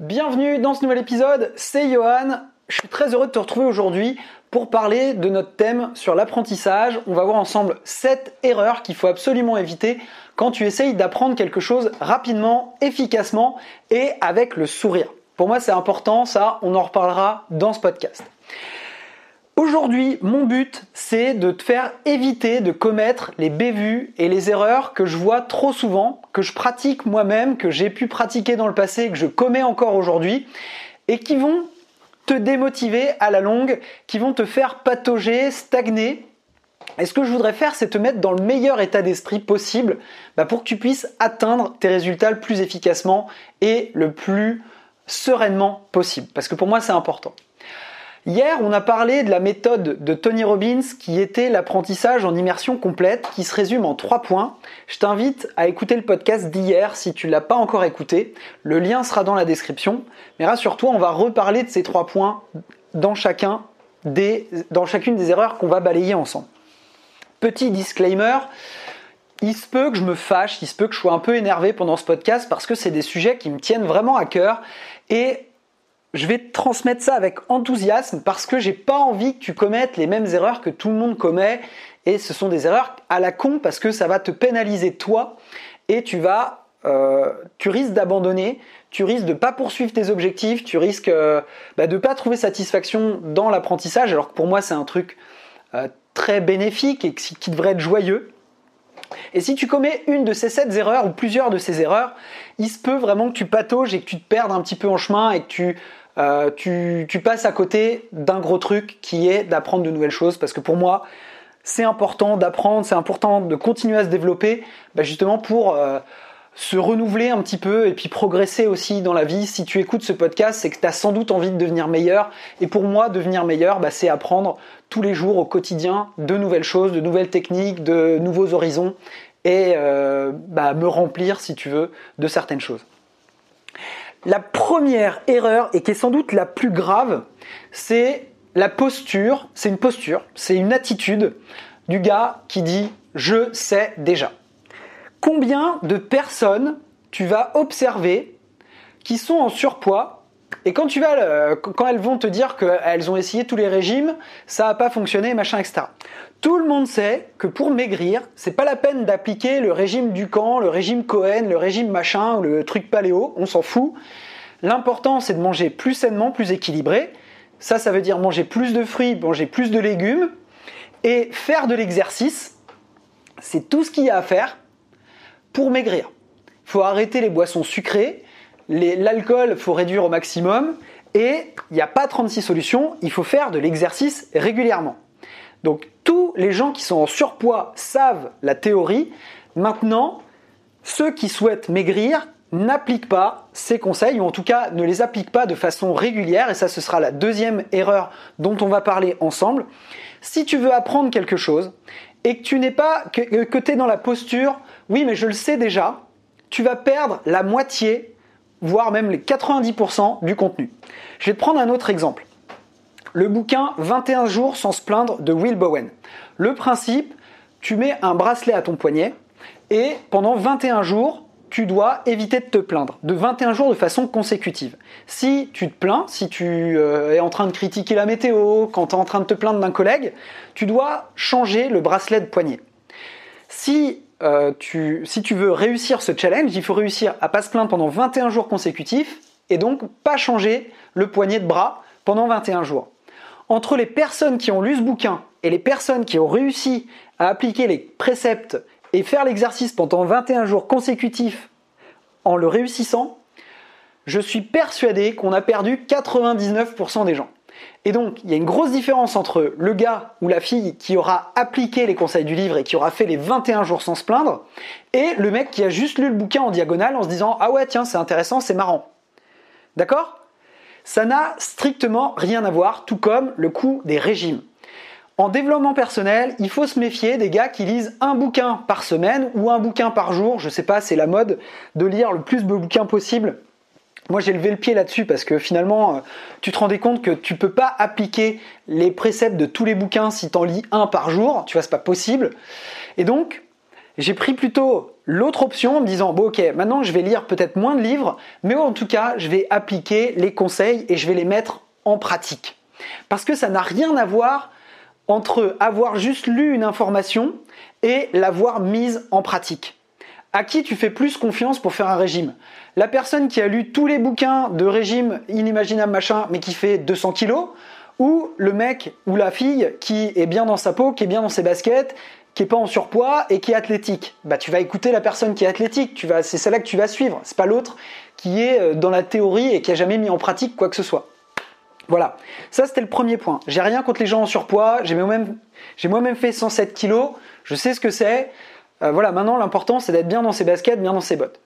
Bienvenue dans ce nouvel épisode, c'est Johan. Je suis très heureux de te retrouver aujourd'hui pour parler de notre thème sur l'apprentissage. On va voir ensemble 7 erreurs qu'il faut absolument éviter quand tu essayes d'apprendre quelque chose rapidement, efficacement et avec le sourire. Pour moi, c'est important, ça, on en reparlera dans ce podcast. Aujourd'hui, mon but, c'est de te faire éviter de commettre les bévues et les erreurs que je vois trop souvent, que je pratique moi-même, que j'ai pu pratiquer dans le passé, que je commets encore aujourd'hui, et qui vont te démotiver à la longue, qui vont te faire patauger, stagner. Et ce que je voudrais faire, c'est te mettre dans le meilleur état d'esprit possible bah, pour que tu puisses atteindre tes résultats le plus efficacement et le plus sereinement possible. Parce que pour moi, c'est important. Hier, on a parlé de la méthode de Tony Robbins qui était l'apprentissage en immersion complète qui se résume en trois points. Je t'invite à écouter le podcast d'hier si tu ne l'as pas encore écouté. Le lien sera dans la description. Mais rassure-toi, on va reparler de ces trois points dans, dans chacune des erreurs qu'on va balayer ensemble. Petit disclaimer, il se peut que je me fâche, il se peut que je sois un peu énervé pendant ce podcast parce que c'est des sujets qui me tiennent vraiment à cœur et je vais te transmettre ça avec enthousiasme parce que j'ai pas envie que tu commettes les mêmes erreurs que tout le monde commet et ce sont des erreurs à la con parce que ça va te pénaliser toi et tu vas euh, tu risques d'abandonner, tu risques de pas poursuivre tes objectifs, tu risques euh, bah, de pas trouver satisfaction dans l'apprentissage alors que pour moi c'est un truc euh, très bénéfique et qui devrait être joyeux. Et si tu commets une de ces sept erreurs ou plusieurs de ces erreurs, il se peut vraiment que tu patauges et que tu te perdes un petit peu en chemin et que tu euh, tu, passes à côté d'un gros truc qui est d'apprendre de nouvelles choses parce que pour moi c'est important d'apprendre, c'est important de continuer à se développer bah, justement pour euh, se renouveler un petit peu et puis progresser aussi dans la vie. Si tu écoutes ce podcast, c'est que tu as sans doute envie de devenir meilleur. Et pour moi, devenir meilleur, bah, c'est apprendre tous les jours au quotidien de nouvelles choses, de nouvelles techniques, de nouveaux horizons et euh, bah, me remplir, si tu veux, de certaines choses. La première erreur, et qui est sans doute la plus grave, c'est la posture, c'est une posture, c'est une attitude du gars qui dit je sais déjà. Combien de personnes tu vas observer qui sont en surpoids et quand quand elles vont te dire qu'elles ont essayé tous les régimes, ça n'a pas fonctionné, machin, etc. Tout le monde sait que pour maigrir, c'est pas la peine d'appliquer le régime Ducan, le régime Cohen, le régime machin, le truc paléo, on s'en fout. L'important, c'est de manger plus sainement, plus équilibré. Ça, ça veut dire manger plus de fruits, manger plus de légumes et faire de l'exercice. C'est tout ce qu'il y a à faire pour maigrir. Il faut arrêter les boissons sucrées, l'alcool, faut réduire au maximum et il n'y a pas 36 solutions, il faut faire de l'exercice régulièrement. Donc tous les gens qui sont en surpoids savent la théorie. Maintenant, ceux qui souhaitent maigrir n'appliquent pas ces conseils, ou en tout cas ne les appliquent pas de façon régulière, et ça ce sera la deuxième erreur dont on va parler ensemble. Si tu veux apprendre quelque chose, et que tu n'es pas, que, tu es dans la posture, oui mais je le sais déjà, tu vas perdre la moitié voire même les 90% du contenu. Je vais te prendre un autre exemple. Le bouquin 21 jours sans se plaindre de Will Bowen. Le principe, tu mets un bracelet à ton poignet et pendant 21 jours, tu dois éviter de te plaindre, de 21 jours de façon consécutive. Si tu te plains, si tu euh, es en train de critiquer la météo, quand tu es en train de te plaindre d'un collègue, tu dois changer le bracelet de poignet. Si euh, tu veux réussir ce challenge, il faut réussir à pas se plaindre pendant 21 jours consécutifs et donc pas changer le poignet de bras pendant 21 jours. Entre les personnes qui ont lu ce bouquin et les personnes qui ont réussi à appliquer les préceptes et faire l'exercice pendant 21 jours consécutifs en le réussissant, je suis persuadé qu'on a perdu 99% des gens. Et donc, il y a une grosse différence entre le gars ou la fille qui aura appliqué les conseils du livre et qui aura fait les 21 jours sans se plaindre, et le mec qui a juste lu le bouquin en diagonale en se disant Ah ouais, tiens, c'est intéressant, c'est marrant. D'accord? Ça n'a strictement rien à voir, tout comme le coût des régimes. En développement personnel, il faut se méfier des gars qui lisent un bouquin par semaine ou un bouquin par jour. Je sais pas, c'est la mode de lire le plus de bouquins possible moi, j'ai levé le pied là-dessus parce que finalement, euh, tu te rendais compte que tu peux pas appliquer les préceptes de tous les bouquins si tu en lis un par jour. Tu vois, c'est pas possible. Et donc, j'ai pris plutôt l'autre option en me disant, bon ok, maintenant je vais lire peut-être moins de livres, mais en tout cas, je vais appliquer les conseils et je vais les mettre en pratique. Parce que ça n'a rien à voir entre avoir juste lu une information et l'avoir mise en pratique. À qui tu fais plus confiance pour faire un régime? La personne qui a lu tous les bouquins de régime inimaginable machin, mais qui fait 200 kilos, ou le mec ou la fille qui est bien dans sa peau, qui est bien dans ses baskets, qui est pas en surpoids et qui est athlétique. Bah tu vas écouter la personne qui est athlétique, tu vas, c'est celle-là que tu vas suivre. C'est pas l'autre qui est euh, dans la théorie et qui a jamais mis en pratique quoi que ce soit. Voilà, ça c'était le premier point. J'ai rien contre les gens en surpoids, j'ai moi-même, moi fait 107 kilos, je sais ce que c'est. Euh, voilà, maintenant l'important c'est d'être bien dans ses baskets, bien dans ses bottes.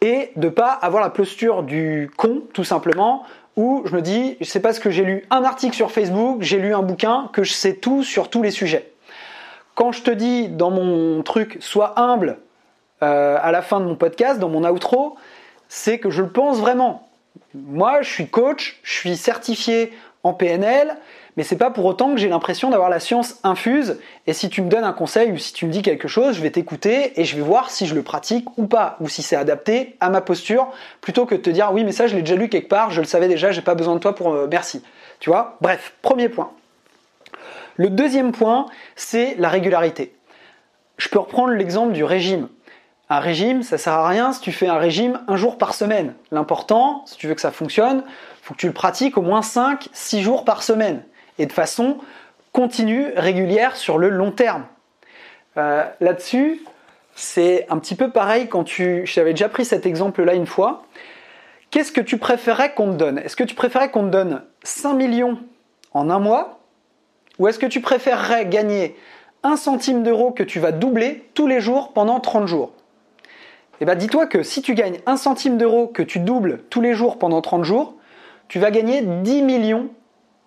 Et de pas avoir la posture du con, tout simplement, où je me dis, sais pas ce que j'ai lu un article sur Facebook, j'ai lu un bouquin, que je sais tout sur tous les sujets. Quand je te dis dans mon truc, sois humble euh, à la fin de mon podcast, dans mon outro, c'est que je le pense vraiment. Moi, je suis coach, je suis certifié en PNL, mais c'est pas pour autant que j'ai l'impression d'avoir la science infuse. Et si tu me donnes un conseil ou si tu me dis quelque chose, je vais t'écouter et je vais voir si je le pratique ou pas, ou si c'est adapté à ma posture, plutôt que de te dire oui, mais ça je l'ai déjà lu quelque part, je le savais déjà, j'ai pas besoin de toi pour euh, merci. Tu vois? Bref, premier point. Le deuxième point, c'est la régularité. Je peux reprendre l'exemple du régime. Un régime, ça sert à rien si tu fais un régime un jour par semaine. L'important, si tu veux que ça fonctionne, faut que tu le pratiques au moins 5 6 jours par semaine et de façon continue, régulière sur le long terme. Euh, là-dessus, c'est un petit peu pareil quand tu. J'avais déjà pris cet exemple-là une fois. Qu'est-ce que tu préférais qu'on te donne? Est-ce que tu préférais qu'on te donne 5 millions en un mois Ou est-ce que tu préférerais gagner 1 centime d'euro que tu vas doubler tous les jours pendant 30 jours? Eh bien dis-toi que si tu gagnes 1 centime d'euro que tu doubles tous les jours pendant 30 jours, tu vas gagner 10 millions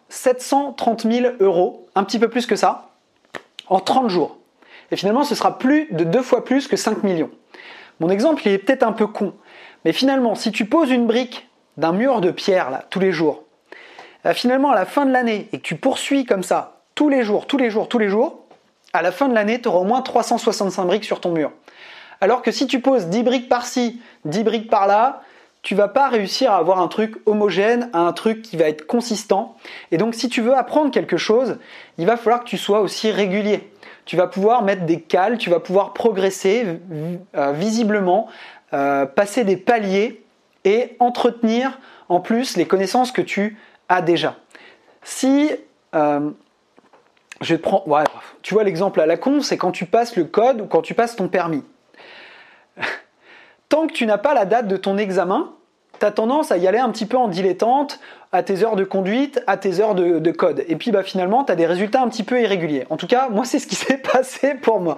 730 000 euros, un petit peu plus que ça, en 30 jours. Et finalement, ce sera plus de deux fois plus que 5 millions. Mon exemple, il est peut-être un peu con, mais finalement, si tu poses une brique d'un mur de pierre là, tous les jours, euh, finalement, à la fin de l'année, et que tu poursuis comme ça, tous les jours, tous les jours, tous les jours, à la fin de l'année, tu auras au moins 365 briques sur ton mur. Alors que si tu poses 10 briques par-ci, 10 briques par-là, tu vas pas réussir à avoir un truc homogène, un truc qui va être consistant. Et donc si tu veux apprendre quelque chose, il va falloir que tu sois aussi régulier. Tu vas pouvoir mettre des cales, tu vas pouvoir progresser euh, visiblement, euh, passer des paliers et entretenir en plus les connaissances que tu as déjà. Si euh, je te prends, tu vois l'exemple à la con, c'est quand tu passes le code ou quand tu passes ton permis. Tant que tu n'as pas la date de ton examen, tu as tendance à y aller un petit peu en dilettante à tes heures de conduite, à tes heures de, code. Et puis bah, finalement, tu as des résultats un petit peu irréguliers. En tout cas, moi, c'est ce qui s'est passé pour moi.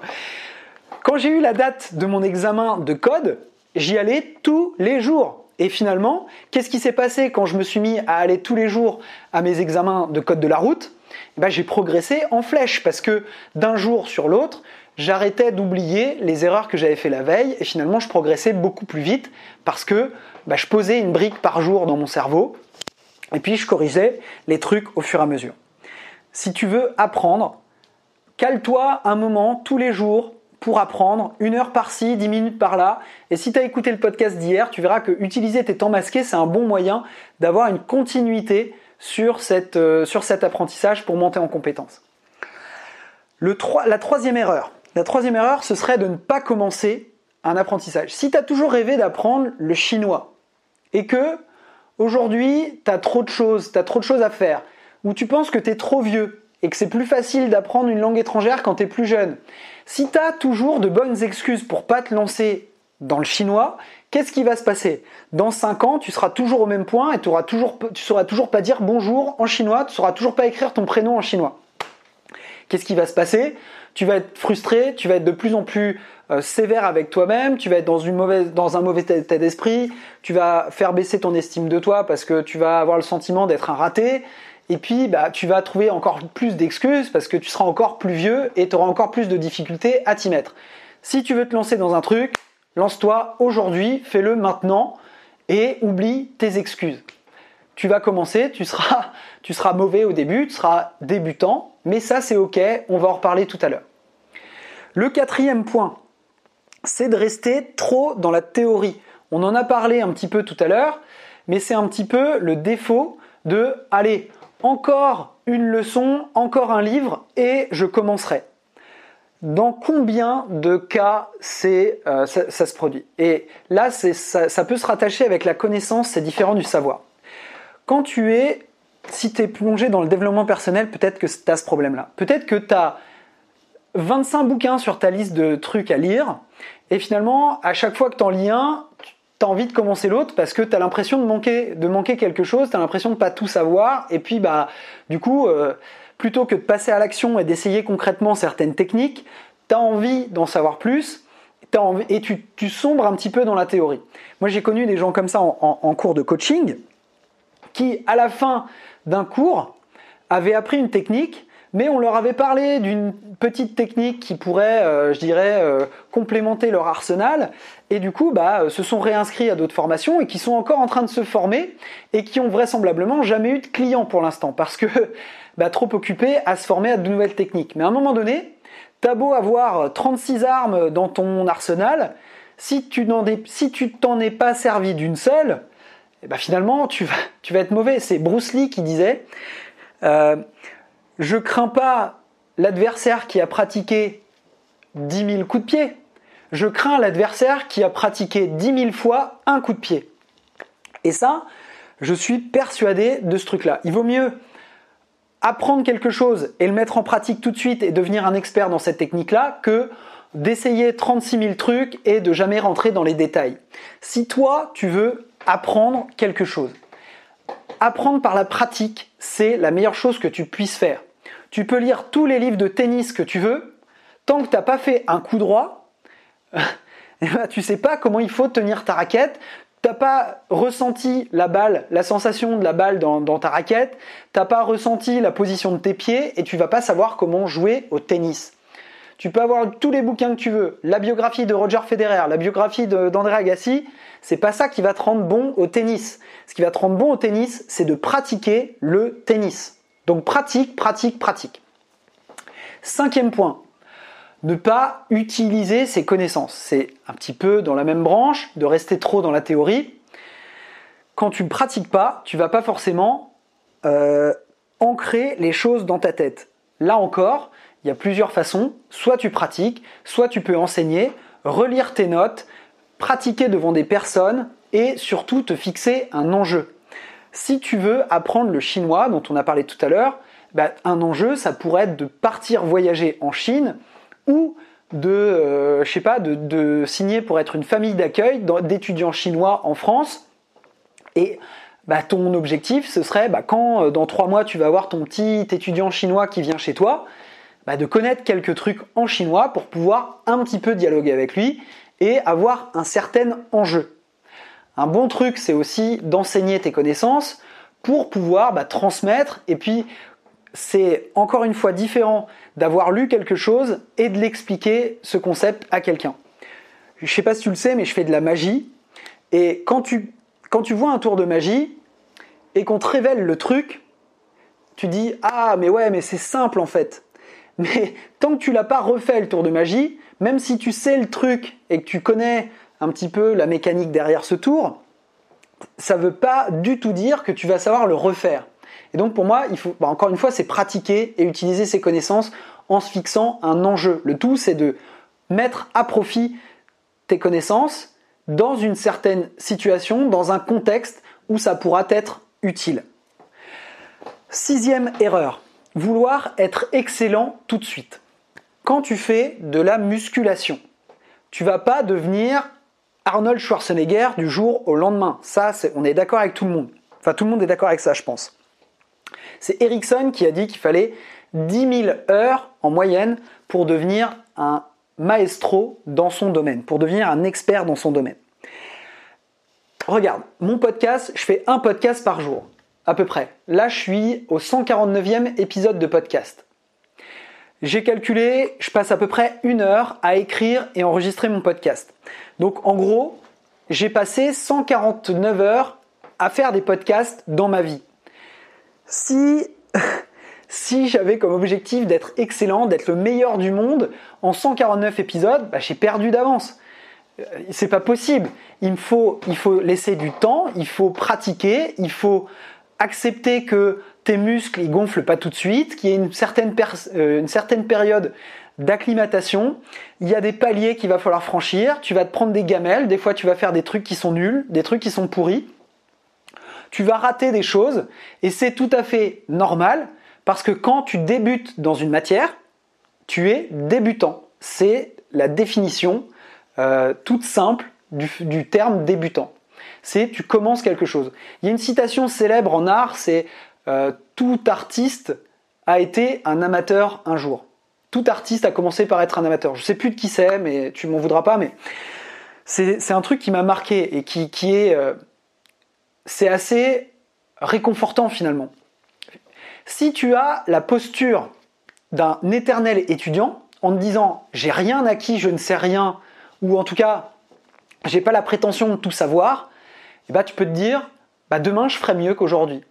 Quand j'ai eu la date de mon examen de code, j'y allais tous les jours. Et finalement, qu'est-ce qui s'est passé quand je me suis mis à aller tous les jours à mes examens de code de la route? Eh ben, J'ai progressé en flèche parce que d'un jour sur l'autre, j'arrêtais d'oublier les erreurs que j'avais fait la veille et finalement je progressais beaucoup plus vite parce que bah, je posais une brique par jour dans mon cerveau et puis je corrigeais les trucs au fur et à mesure. Si tu veux apprendre, cale-toi un moment tous les jours pour apprendre, une heure par-ci, dix minutes par-là. Et si tu as écouté le podcast d'hier, tu verras que utiliser tes temps masqués, c'est un bon moyen d'avoir une continuité sur, euh, sur cet apprentissage pour monter en compétence. la troisième erreur, ce serait de ne pas commencer un apprentissage. Si tu as toujours rêvé d'apprendre le chinois et que aujourd'hui tu as trop de choses, trop de choses à faire, ou tu penses que tu es trop vieux et que c'est plus facile d'apprendre une langue étrangère quand tu es plus jeune, si tu as toujours de bonnes excuses pour pas te lancer dans le chinois, qu'est-ce qui va se passer? Dans 5 ans, tu seras toujours au même point et tu ne toujours, sauras toujours pas dire bonjour en chinois, tu sauras toujours pas écrire ton prénom en chinois. Qu'est-ce qui va se passer? Tu vas être frustré, tu vas être de plus en plus euh, sévère avec toi-même, tu vas être dans, une mauvaise, dans un mauvais état d'esprit, tu vas faire baisser ton estime de toi parce que tu vas avoir le sentiment d'être un raté, et puis bah, tu vas trouver encore plus d'excuses parce que tu seras encore plus vieux et tu auras encore plus de difficultés à t'y mettre. Si tu veux te lancer dans un truc, lance-toi aujourd'hui, fais-le maintenant et oublie tes excuses. Tu vas commencer, tu seras, mauvais au début, tu seras débutant, mais ça c'est ok, on va en reparler tout à l'heure. Le quatrième point, c'est de rester trop dans la théorie. On en a parlé un petit peu tout à l'heure, mais c'est un petit peu le défaut de allez, encore une leçon, encore un livre et je commencerai. Dans combien de cas euh, ça, se produit? Et là, ça, ça peut se rattacher avec la connaissance, c'est différent du savoir. Quand tu es, si tu es plongé dans le développement personnel, peut-être que tu as ce problème-là. Peut-être que tu as 25 bouquins sur ta liste de trucs à lire, et finalement, à chaque fois que tu en lis un, tu as envie de commencer l'autre parce que tu as l'impression de manquer, de manquer quelque chose, tu as l'impression de pas tout savoir, et puis bah, du coup, euh, plutôt que de passer à l'action et d'essayer concrètement certaines techniques, tu as envie d'en savoir plus, et tu, sombres un petit peu dans la théorie. Moi, j'ai connu des gens comme ça en cours de coaching qui, à la fin d'un cours, avaient appris une technique mais on leur avait parlé d'une petite technique qui pourrait, euh, je dirais, euh, complémenter leur arsenal, et du coup, bah, euh, se sont réinscrits à d'autres formations et qui sont encore en train de se former et qui ont vraisemblablement jamais eu de clients pour l'instant parce que bah, trop occupés à se former à de nouvelles techniques. Mais à un moment donné, t'as beau avoir 36 armes dans ton arsenal, si tu n'en si tu t'en es pas servi d'une seule, eh bah, finalement tu vas, tu vas être mauvais. C'est Bruce Lee qui disait je crains pas l'adversaire qui a pratiqué 10 000 coups de pied. Je crains l'adversaire qui a pratiqué 10 000 fois un coup de pied. Et ça, je suis persuadé de ce truc-là. Il vaut mieux apprendre quelque chose et le mettre en pratique tout de suite et devenir un expert dans cette technique-là que d'essayer 36 000 trucs et de jamais rentrer dans les détails. Si toi, tu veux apprendre quelque chose, apprendre par la pratique, c'est la meilleure chose que tu puisses faire. Tu peux lire tous les livres de tennis que tu veux, tant que tu n'as pas fait un coup droit, eh ben, tu sais pas comment il faut tenir ta raquette, tu n'as pas ressenti la balle, la sensation de la balle dans, ta raquette, tu n'as pas ressenti la position de tes pieds et tu vas pas savoir comment jouer au tennis. Tu peux avoir tous les bouquins que tu veux, la biographie de Roger Federer, la biographie d'André Agassi, c'est pas ça qui va te rendre bon au tennis. Ce qui va te rendre bon au tennis, c'est de pratiquer le tennis. Donc pratique, pratique, pratique. Cinquième point, ne pas utiliser ses connaissances. C'est un petit peu dans la même branche de rester trop dans la théorie. Quand tu ne pratiques pas, tu vas pas forcément euh, ancrer les choses dans ta tête. Là encore, il y a plusieurs façons. Soit tu pratiques, soit tu peux enseigner, relire tes notes, pratiquer devant des personnes et surtout te fixer un enjeu. Si tu veux apprendre le chinois dont on a parlé tout à l'heure, bah, un enjeu, ça pourrait être de partir voyager en Chine ou de, euh, pas, de, signer pour être une famille d'accueil d'étudiants chinois en France. Et bah, ton objectif, ce serait bah, quand euh, dans trois mois tu vas avoir ton petit étudiant chinois qui vient chez toi, de connaître quelques trucs en chinois pour pouvoir un petit peu dialoguer avec lui et avoir un certain enjeu. Un bon truc, c'est aussi d'enseigner tes connaissances pour pouvoir bah, transmettre. Et puis, c'est encore une fois différent d'avoir lu quelque chose et de l'expliquer ce concept à quelqu'un. Je ne sais pas si tu le sais, mais je fais de la magie. Et quand tu, quand tu vois un tour de magie et qu'on te révèle le truc, tu dis Ah, mais ouais, mais c'est simple en fait. Mais tant que tu l'as pas refait le tour de magie, même si tu sais le truc et que tu connais un petit peu la mécanique derrière ce tour, ça ne veut pas du tout dire que tu vas savoir le refaire. Et donc pour moi, il faut, bah, encore une fois, c'est pratiquer et utiliser ses connaissances en se fixant un enjeu. Le tout, c'est de mettre à profit tes connaissances dans une certaine situation, dans un contexte où ça pourra être utile. Sixième erreur, vouloir être excellent tout de suite. Quand tu fais de la musculation, tu vas pas devenir Arnold Schwarzenegger du jour au lendemain. Ça, on est d'accord avec tout le monde. Enfin, tout le monde est d'accord avec ça, je pense. C'est Ericsson qui a dit qu'il fallait 10 000 heures en moyenne pour devenir un maestro dans son domaine, pour devenir un expert dans son domaine. Regarde, mon podcast, je fais un podcast par jour, à peu près. Là, je suis au 149e épisode de podcast. J'ai calculé, je passe à peu près une heure à écrire et enregistrer mon podcast. Donc en gros, j'ai passé 149 heures à faire des podcasts dans ma vie. Si, si j'avais comme objectif d'être excellent, d'être le meilleur du monde en 149 épisodes, bah, j'ai perdu d'avance. c'est pas possible. Il faut, il faut laisser du temps, il faut pratiquer, il faut accepter que tes muscles ils gonflent pas tout de suite, qu'il y ait une certaine, euh, une certaine période d'acclimatation. Il y a des paliers qu'il va falloir franchir. Tu vas te prendre des gamelles. Des fois, tu vas faire des trucs qui sont nuls, des trucs qui sont pourris. Tu vas rater des choses et c'est tout à fait normal parce que quand tu débutes dans une matière, tu es débutant. C'est la définition euh, toute simple du, terme débutant. C'est tu commences quelque chose. Il y a une citation célèbre en art, c'est euh, tout artiste a été un amateur un jour. Tout artiste a commencé par être un amateur. Je sais plus de qui c'est, mais tu m'en voudras pas, mais c'est un truc qui m'a marqué et qui, est euh, assez réconfortant finalement. Si tu as la posture d'un éternel étudiant en te disant j'ai rien acquis, je ne sais rien, ou en tout cas j'ai pas la prétention de tout savoir, eh ben, tu peux te dire bah, demain je ferai mieux qu'aujourd'hui.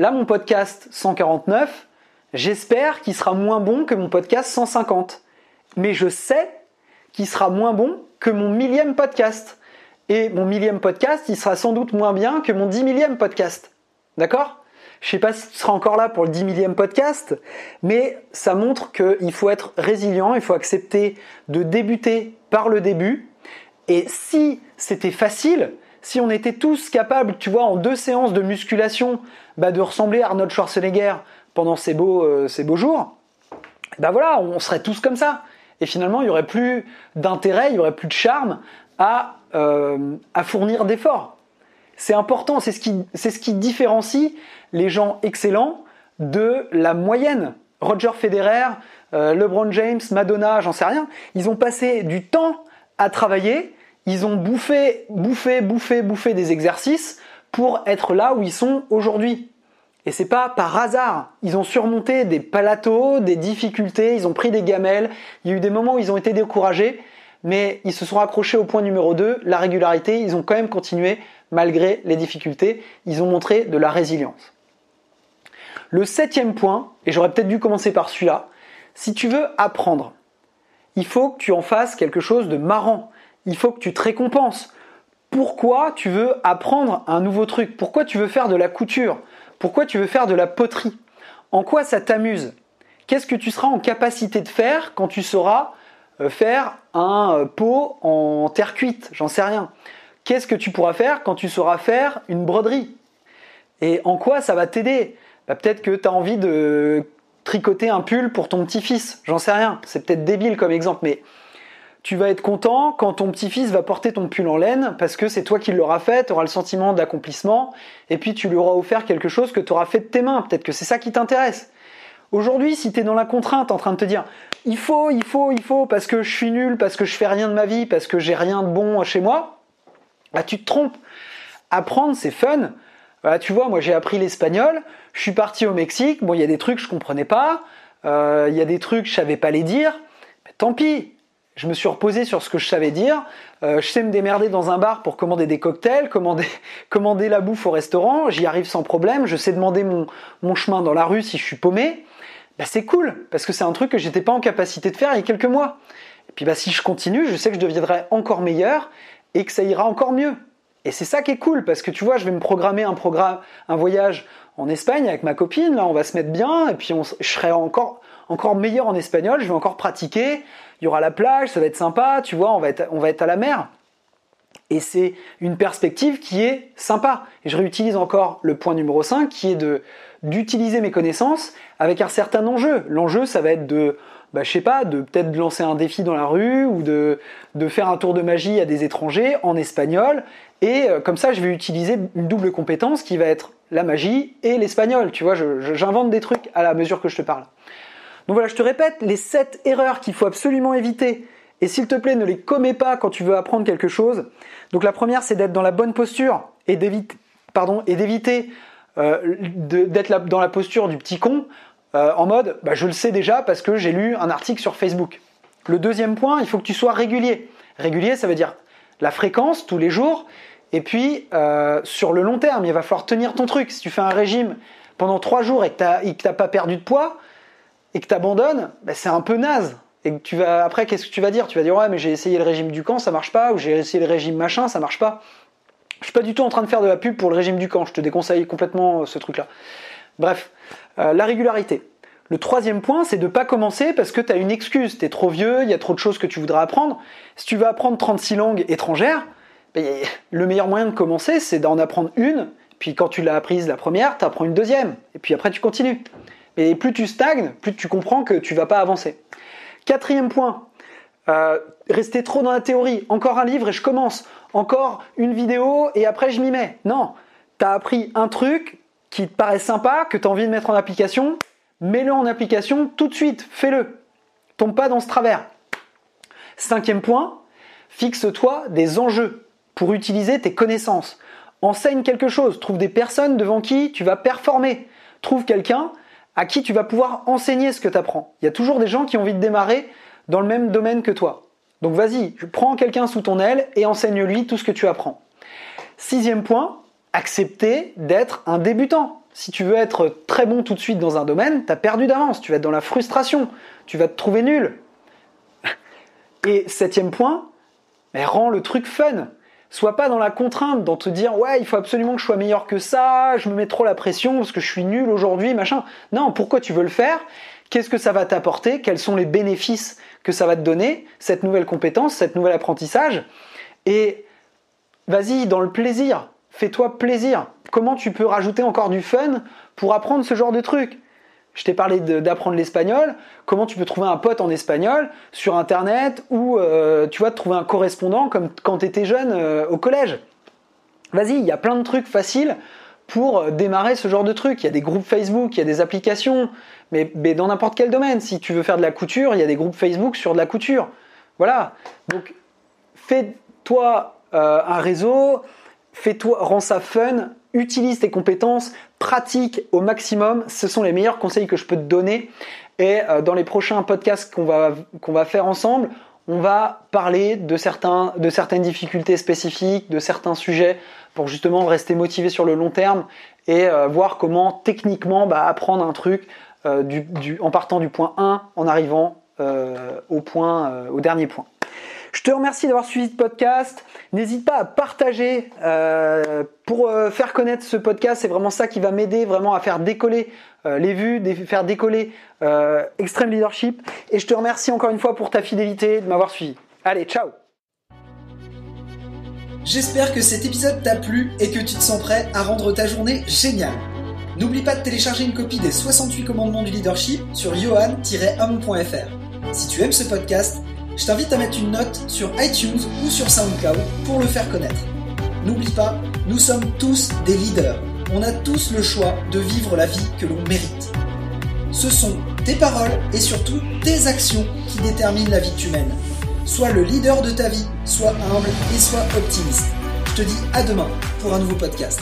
Là mon podcast 149, j'espère qu'il sera moins bon que mon podcast 150. Mais je sais qu'il sera moins bon que mon millième podcast. Et mon millième podcast, il sera sans doute moins bien que mon dix millième podcast. D'accord? Je sais pas si tu seras encore là pour le 10 millième podcast, mais ça montre qu'il faut être résilient, il faut accepter de débuter par le début. Et si c'était facile, si on était tous capables, tu vois, en deux séances de musculation, bah, de ressembler à Arnold Schwarzenegger pendant ces beaux, euh, jours, bah voilà, on serait tous comme ça. Et finalement, il n'y aurait plus d'intérêt, il n'y aurait plus de charme à, euh, à fournir d'efforts. C'est important, c'est ce, qui, ce différencie les gens excellents de la moyenne. Roger Federer, euh, LeBron James, Madonna, j'en sais rien, ils ont passé du temps à travailler, ils ont bouffé, bouffé, bouffé, bouffé des exercices pour être là où ils sont aujourd'hui. Et c'est pas par hasard. Ils ont surmonté des palatos, des difficultés, ils ont pris des gamelles. Il y a eu des moments où ils ont été découragés, mais ils se sont accrochés au point numéro 2, la régularité. Ils ont quand même continué malgré les difficultés. Ils ont montré de la résilience. Le septième point, et j'aurais peut-être dû commencer par celui-là, si tu veux apprendre, il faut que tu en fasses quelque chose de marrant. Il faut que tu te récompenses. Pourquoi tu veux apprendre un nouveau truc? Pourquoi tu veux faire de la couture? Pourquoi tu veux faire de la poterie? En quoi ça t'amuse? Qu'est-ce que tu seras en capacité de faire quand tu sauras euh, faire un euh, pot en terre cuite? J'en sais rien. Qu'est-ce que tu pourras faire quand tu sauras faire une broderie? Et en quoi ça va t'aider? Bah, peut-être que tu as envie de tricoter un pull pour ton petit-fils, j'en sais rien, c'est peut-être débile comme exemple, mais tu vas être content quand ton petit-fils va porter ton pull en laine parce que c'est toi qui l'auras fait, tu auras le sentiment d'accomplissement et puis tu lui auras offert quelque chose que tu auras fait de tes mains, peut-être que c'est ça qui t'intéresse. Aujourd'hui, si tu es dans la contrainte en train de te dire il faut, il faut, il faut parce que je suis nul, parce que je fais rien de ma vie, parce que j'ai rien de bon chez moi, bah tu te trompes. Apprendre, c'est fun. Bah, tu vois, moi j'ai appris l'espagnol, je suis parti au Mexique, bon, il y a des trucs que je comprenais pas, euh, il y a des trucs que je savais pas les dire, mais tant pis, je me suis reposé sur ce que je savais dire, euh, je sais me démerder dans un bar pour commander des cocktails, commander, la bouffe au restaurant, j'y arrive sans problème, je sais demander mon, chemin dans la rue si je suis paumé, bah, c'est cool, parce que c'est un truc que j'étais pas en capacité de faire il y a quelques mois. Et puis bah, si je continue, je sais que je deviendrai encore meilleur et que ça ira encore mieux. Et c'est ça qui est cool parce que tu vois, je vais me programmer un voyage en Espagne avec ma copine. Là, on va se mettre bien et puis je serai encore encore meilleur en espagnol. Je vais encore pratiquer. Il y aura la plage, ça va être sympa. Tu vois, on va être on va être à la mer. Et c'est une perspective qui est sympa. Et je réutilise encore le point numéro 5 qui est d'utiliser mes connaissances avec un certain enjeu. L'enjeu, ça va être de bah, je sais pas, de peut-être lancer un défi dans la rue ou de, de faire un tour de magie à des étrangers en espagnol. Et euh, comme ça, je vais utiliser une double compétence qui va être la magie et l'espagnol. Tu vois, j'invente des trucs à la mesure que je te parle. Donc voilà, je te répète, les 7 erreurs qu'il faut absolument éviter. Et s'il te plaît, ne les commets pas quand tu veux apprendre quelque chose. Donc la première, c'est d'être dans la bonne posture et d'éviter, pardon, et d'éviter euh, d'être dans la posture du petit con euh, en mode bah, je le sais déjà parce que j'ai lu un article sur Facebook. Le deuxième point, il faut que tu sois régulier. Régulier, ça veut dire la fréquence tous les jours. Et puis, euh, sur le long terme, il va falloir tenir ton truc. Si tu fais un régime pendant trois jours et que tu n'as pas perdu de poids et que tu abandonnes, bah, c'est un peu naze. et tu vas après qu'est-ce que tu vas dire? Tu vas dire ouais mais j'ai essayé le régime du camp, ça marche pas, ou j'ai essayé le régime machin, ça marche pas. Je suis pas du tout en train de faire de la pub pour le régime du camp, je te déconseille complètement euh, ce truc-là. Bref, euh, la régularité. Le troisième point, c'est de ne pas commencer parce que tu as une excuse. Tu es trop vieux, il y a trop de choses que tu voudrais apprendre. Si tu veux apprendre 36 langues étrangères, ben, le meilleur moyen de commencer, c'est d'en apprendre une. Puis quand tu l'as apprise la première, tu apprends une deuxième. Et puis après, tu continues. Et plus tu stagnes, plus tu comprends que tu vas pas avancer. Quatrième point, euh, rester trop dans la théorie. Encore un livre et je commence. Encore une vidéo et après je m'y mets. Non, tu as appris un truc qui te paraît sympa, que tu as envie de mettre en application, mets-le en application tout de suite, fais-le. Tombe pas dans ce travers. Cinquième point, fixe-toi des enjeux pour utiliser tes connaissances. Enseigne quelque chose, trouve des personnes devant qui tu vas performer. Trouve quelqu'un à qui tu vas pouvoir enseigner ce que tu apprends. Il y a toujours des gens qui ont envie de démarrer dans le même domaine que toi. Donc vas-y, prends quelqu'un sous ton aile et enseigne-lui tout ce que tu apprends. Sixième point, accepter d'être un débutant. Si tu veux être très bon tout de suite dans un domaine, tu as perdu d'avance, tu vas être dans la frustration, tu vas te trouver nul. Et septième point, mais rends le truc fun. Sois pas dans la contrainte, dans te dire ouais, il faut absolument que je sois meilleur que ça, je me mets trop la pression parce que je suis nul aujourd'hui, machin. Non, pourquoi tu veux le faire? Qu'est-ce que ça va t'apporter? Quels sont les bénéfices que ça va te donner, cette nouvelle compétence, cette nouvel apprentissage? Et vas-y dans le plaisir, fais-toi plaisir. Comment tu peux rajouter encore du fun pour apprendre ce genre de truc? Je t'ai parlé d'apprendre l'espagnol. Comment tu peux trouver un pote en espagnol sur Internet ou euh, tu vois trouver un correspondant comme quand tu étais jeune euh, au collège? Vas-y, il y a plein de trucs faciles pour euh, démarrer ce genre de truc. Il y a des groupes Facebook, il y a des applications, mais, dans n'importe quel domaine. Si tu veux faire de la couture, il y a des groupes Facebook sur de la couture. Voilà. Donc, fais-toi un réseau, fais-toi, rends ça fun, utilise tes compétences, pratique au maximum. Ce sont les meilleurs conseils que je peux te donner. Et euh, dans les prochains podcasts qu'on va, faire ensemble, on va parler de, certaines difficultés spécifiques, de certains sujets pour justement rester motivé sur le long terme et euh, voir comment techniquement bah, apprendre un truc euh, en partant du point 1 en arrivant au dernier point. Je te remercie d'avoir suivi ce podcast. N'hésite pas à partager euh, pour euh, faire connaître ce podcast. C'est vraiment ça qui va m'aider vraiment à faire décoller euh, les vues, faire décoller Extreme Leadership. Et je te remercie encore une fois pour ta fidélité, de m'avoir suivi. Allez, ciao J'espère que cet épisode t'a plu et que tu te sens prêt à rendre ta journée géniale. N'oublie pas de télécharger une copie des 68 commandements du leadership sur johan-homme.fr. Si tu aimes ce podcast, je t'invite à mettre une note sur iTunes ou sur SoundCloud pour le faire connaître. N'oublie pas, nous sommes tous des leaders. On a tous le choix de vivre la vie que l'on mérite. Ce sont tes paroles et surtout tes actions qui déterminent la vie que tu mènes. Sois le leader de ta vie, sois humble et sois optimiste. Je te dis à demain pour un nouveau podcast.